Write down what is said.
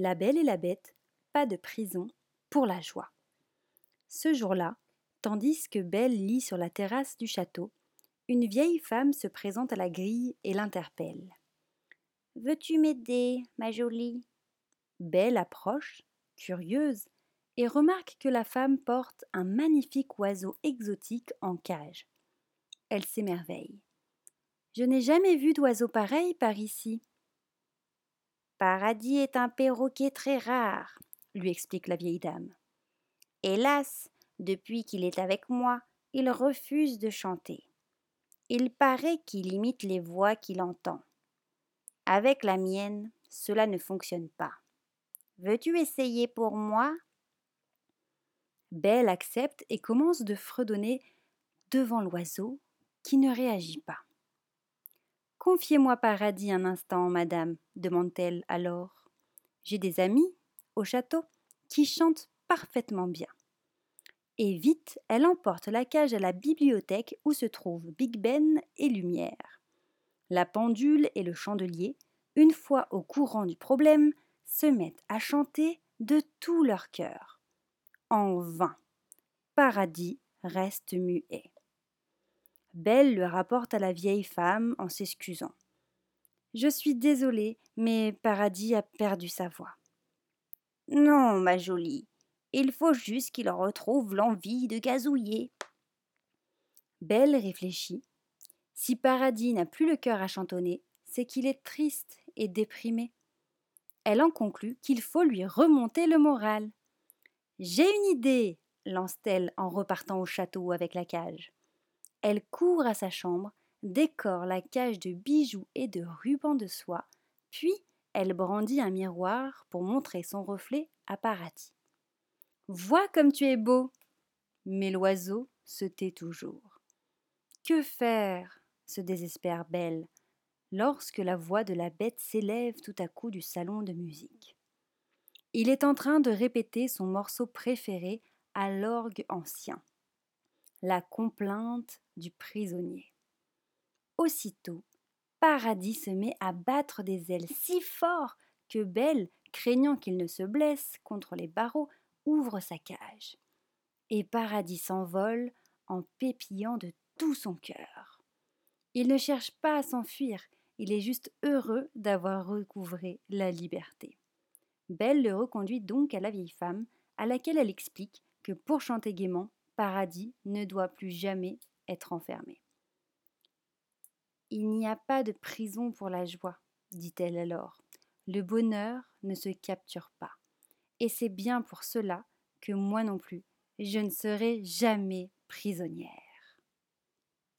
La Belle et la Bête, pas de prison pour la joie. Ce jour-là, tandis que Belle lit sur la terrasse du château, une vieille femme se présente à la grille et l'interpelle. Veux-tu m'aider, ma jolie? Belle approche, curieuse, et remarque que la femme porte un magnifique oiseau exotique en cage. Elle s'émerveille. Je n'ai jamais vu d'oiseau pareil par ici. Paradis est un perroquet très rare, lui explique la vieille dame. Hélas, depuis qu'il est avec moi, il refuse de chanter. Il paraît qu'il imite les voix qu'il entend. Avec la mienne, cela ne fonctionne pas. Veux-tu essayer pour moi? Belle accepte et commence de fredonner devant l'oiseau qui ne réagit pas. Confiez-moi Paradis un instant, madame, demande-t-elle alors. J'ai des amis, au château, qui chantent parfaitement bien. Et vite, elle emporte la cage à la bibliothèque où se trouvent Big Ben et Lumière. La pendule et le chandelier, une fois au courant du problème, se mettent à chanter de tout leur cœur. En vain. Paradis reste muet. Belle le rapporte à la vieille femme en s'excusant. Je suis désolée, mais Paradis a perdu sa voix. Non, ma jolie, il faut juste qu'il retrouve l'envie de gazouiller. Belle réfléchit. Si Paradis n'a plus le cœur à chantonner, c'est qu'il est triste et déprimé. Elle en conclut qu'il faut lui remonter le moral. J'ai une idée, lance-t-elle en repartant au château avec la cage. Elle court à sa chambre, décore la cage de bijoux et de rubans de soie, puis elle brandit un miroir pour montrer son reflet à Paradis. Vois comme tu es beau. Mais l'oiseau se tait toujours. Que faire? se désespère Belle, lorsque la voix de la bête s'élève tout à coup du salon de musique. Il est en train de répéter son morceau préféré à l'orgue ancien la complainte du prisonnier. Aussitôt, Paradis se met à battre des ailes si fort que Belle, craignant qu'il ne se blesse contre les barreaux, ouvre sa cage. Et Paradis s'envole en pépillant de tout son cœur. Il ne cherche pas à s'enfuir, il est juste heureux d'avoir recouvré la liberté. Belle le reconduit donc à la vieille femme, à laquelle elle explique que pour chanter gaiement, paradis ne doit plus jamais être enfermé. Il n'y a pas de prison pour la joie, dit-elle alors. Le bonheur ne se capture pas. Et c'est bien pour cela que moi non plus, je ne serai jamais prisonnière.